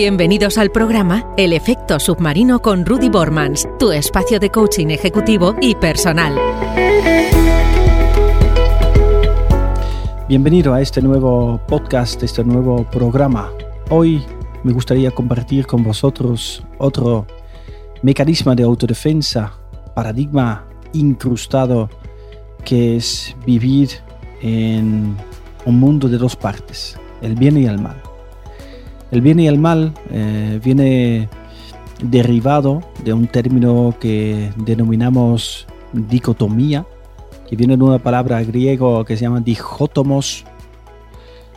Bienvenidos al programa El efecto submarino con Rudy Bormans, tu espacio de coaching ejecutivo y personal. Bienvenido a este nuevo podcast, este nuevo programa. Hoy me gustaría compartir con vosotros otro mecanismo de autodefensa, paradigma incrustado que es vivir en un mundo de dos partes, el bien y el mal. El bien y el mal eh, viene derivado de un término que denominamos dicotomía, que viene de una palabra griego que se llama dijótomos,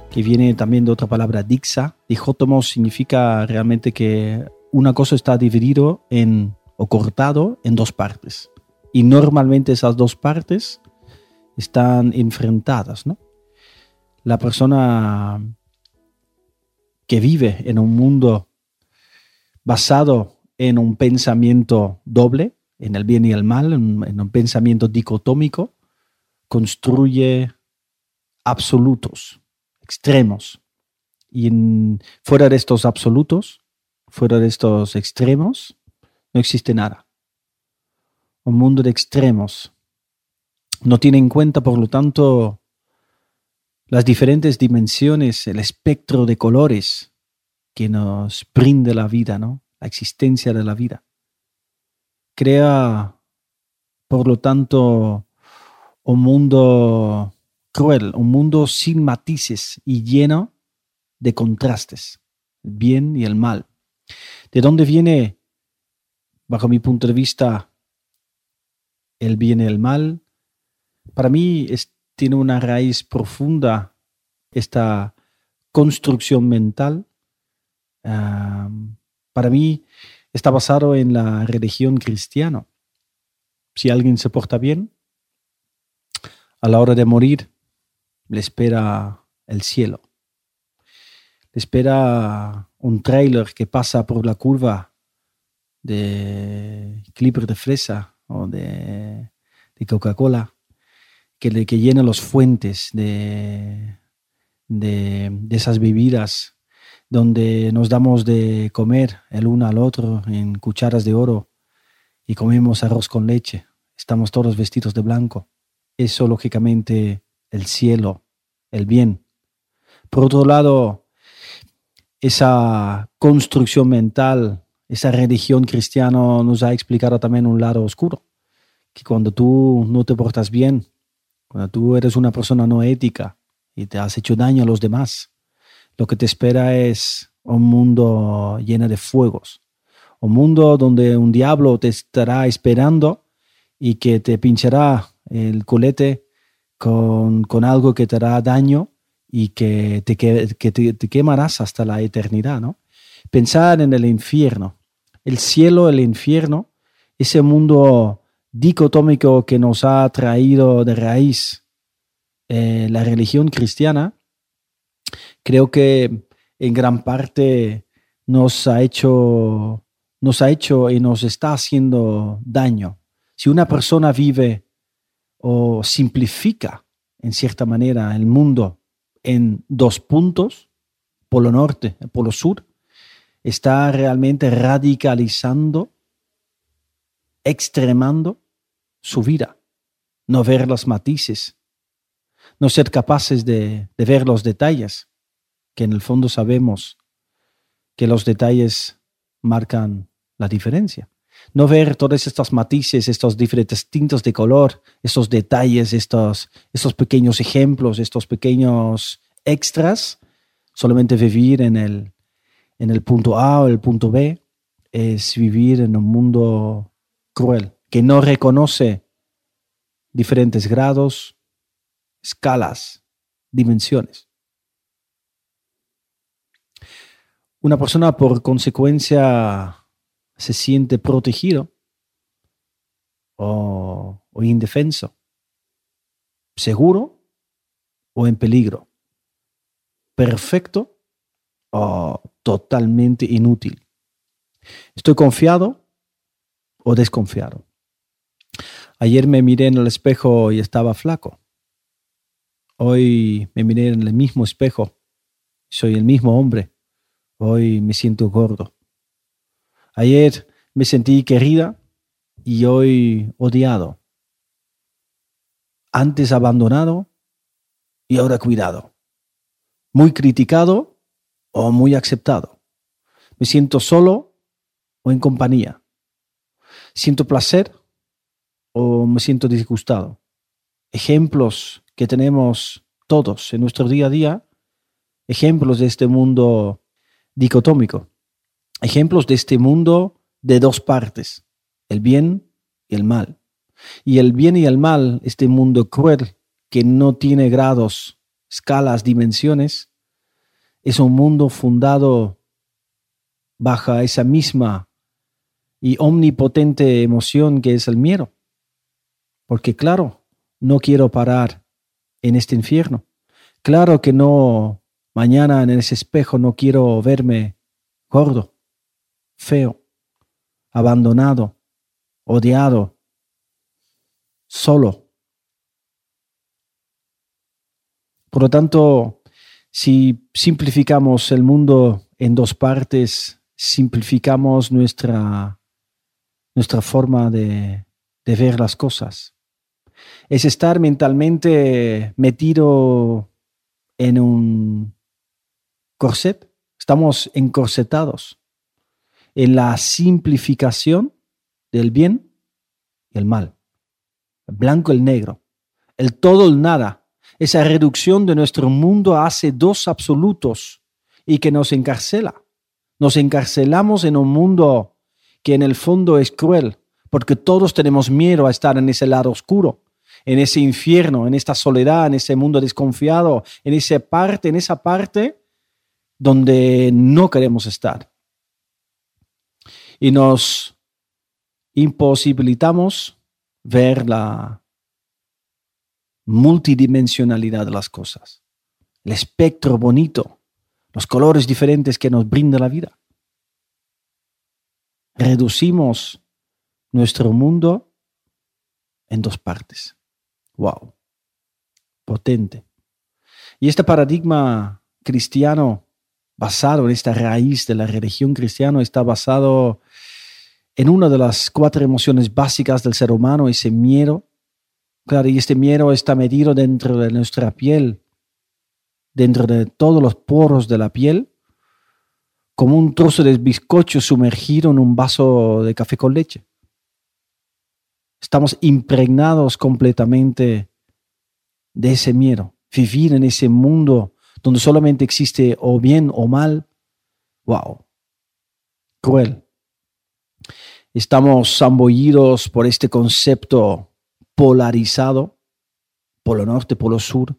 que viene también de otra palabra dixa. Dijótomos significa realmente que una cosa está dividido en o cortado en dos partes. Y normalmente esas dos partes están enfrentadas, ¿no? La persona que vive en un mundo basado en un pensamiento doble, en el bien y el mal, en, un pensamiento dicotómico, construye absolutos, extremos. Y fuera de estos absolutos, fuera de estos extremos, no existe nada. Un mundo de extremos. No tiene en cuenta, por lo tanto, las diferentes dimensiones, el espectro de colores que nos brinda la vida, ¿no? La existencia de la vida. Crea, por lo tanto, un mundo cruel, un mundo sin matices y lleno de contrastes, el bien y el mal. ¿De dónde viene, bajo mi punto de vista, el bien y el mal? Para mí es tiene una raíz profunda esta construcción mental. para mí está basado en la religión cristiana. Si alguien se porta bien, a la hora de morir, le espera el cielo. Le espera un trailer que pasa por la curva de Clipper de fresa o de, Coca-Cola que, que llena los fuentes de, de, esas bebidas donde nos damos de comer el uno al otro en cucharas de oro y comemos arroz con leche. Estamos todos vestidos de blanco. Eso, lógicamente, el cielo, el bien. Por otro lado, esa construcción mental, esa religión cristiana nos ha explicado también un lado oscuro, que cuando tú no te portas bien, cuando tú eres una persona no ética y te has hecho daño a los demás, lo que te espera es un mundo lleno de fuegos. Un mundo donde un diablo te estará esperando y que te pinchará el culete con, algo que te hará daño y que, te, que te, te, quemarás hasta la eternidad, ¿no? Pensar en el infierno, el cielo, el infierno, ese mundo dicotómico que nos ha traído de raíz eh, la religión cristiana, creo que en gran parte nos ha hecho, nos ha hecho y nos está haciendo daño. Si una persona vive o simplifica en cierta manera el mundo en dos puntos, polo norte polo sur, está realmente radicalizando, extremando su vida, no ver los matices, no ser capaces de, ver los detalles, que en el fondo sabemos que los detalles marcan la diferencia. No ver todos estos matices, estos diferentes tintos de color, estos detalles, estos, estos pequeños ejemplos, estos pequeños extras, solamente vivir en el, en el punto A o el punto B, es vivir en un mundo que no reconoce diferentes grados, escalas, dimensiones. Una persona por consecuencia se siente protegido o, indefenso, seguro o en peligro, perfecto o totalmente inútil. Estoy confiado o desconfiado. Ayer me miré en el espejo y estaba flaco. Hoy me miré en el mismo espejo. Soy el mismo hombre hoy me siento gordo. Ayer me sentí querida y hoy odiado. Antes abandonado y ahora cuidado. Muy criticado o muy aceptado. Me siento solo o en compañía. Siento placer o me siento disgustado. Ejemplos que tenemos todos en nuestro día a día, ejemplos de este mundo dicotómico, ejemplos de este mundo de dos partes, el bien y el mal. Y el bien y el mal, este mundo cruel que no tiene grados, escalas, dimensiones, es un mundo fundado bajo esa misma y omnipotente emoción que es el miedo. Porque claro, no quiero parar en este infierno. Claro que no, mañana en ese espejo no quiero verme gordo, feo, abandonado, odiado, solo. Por lo tanto, si simplificamos el mundo en dos partes, simplificamos nuestra, nuestra forma de, ver las cosas. Es estar mentalmente metido en un corset. Estamos encorsetados en la simplificación del bien y el mal. Blanco, el negro. El todo, el nada. Esa reducción de nuestro mundo hace dos absolutos y que nos encarcela. Nos encarcelamos en un mundo que en el fondo es cruel, porque todos tenemos miedo a estar en ese lado oscuro, en ese infierno, en esta soledad, en ese mundo desconfiado, en esa parte, en esa parte donde no queremos estar. Y nos imposibilitamos ver la multidimensionalidad de las cosas, el espectro bonito, los colores diferentes que nos brinda la vida. Reducimos nuestro mundo en dos partes. ¡Wow! Potente. Y este paradigma cristiano basado en esta raíz de la religión cristiana está basado en una de las cuatro emociones básicas del ser humano, ese miedo. Claro, y este miedo está medido dentro de nuestra piel, dentro de todos los poros de la piel, como un trozo de bizcocho sumergido en un vaso de café con leche. Estamos impregnados completamente de ese miedo. Vivir en ese mundo donde solamente existe o bien o mal, wow, cruel. Estamos zambullidos por este concepto polarizado, polo norte, polo sur,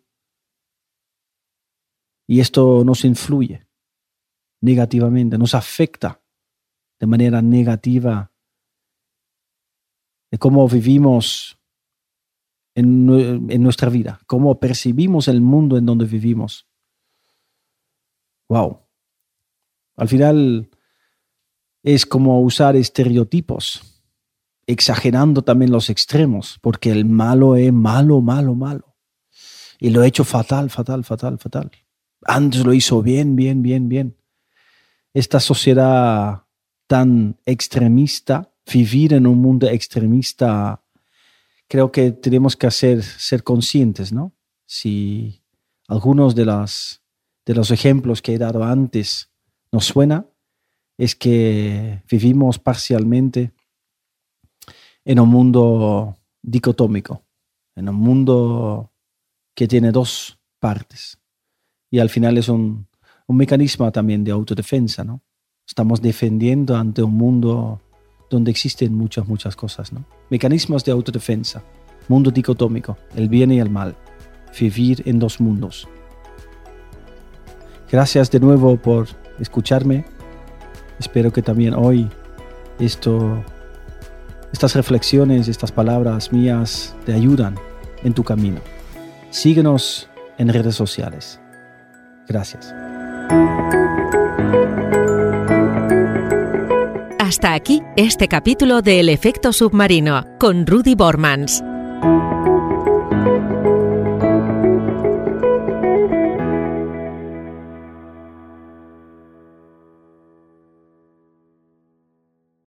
y esto nos influye negativamente, nos afecta de manera negativa de cómo vivimos en, nuestra vida, cómo percibimos el mundo en donde vivimos. Wow. Al final es como usar estereotipos, exagerando también los extremos, porque el malo es malo, malo, malo. Y lo he hecho fatal, fatal, fatal, fatal. Antes lo hizo bien, bien, bien, bien. Esta sociedad tan extremista, vivir en un mundo extremista, creo que tenemos que hacer, ser conscientes, ¿no? Si algunos de las de los ejemplos que he dado antes nos suena, es que vivimos parcialmente en un mundo dicotómico, en un mundo que tiene dos partes. Y al final es un, un mecanismo también de autodefensa, ¿no? Estamos defendiendo ante un mundo donde existen muchas, muchas cosas, ¿no? Mecanismos de autodefensa, mundo dicotómico, el bien y el mal, vivir en dos mundos. Gracias de nuevo por escucharme. Espero que también hoy esto, estas reflexiones, estas palabras mías te ayudan en tu camino. Síguenos en redes sociales. Gracias. Hasta aquí este capítulo de El efecto submarino con Rudy Bormans.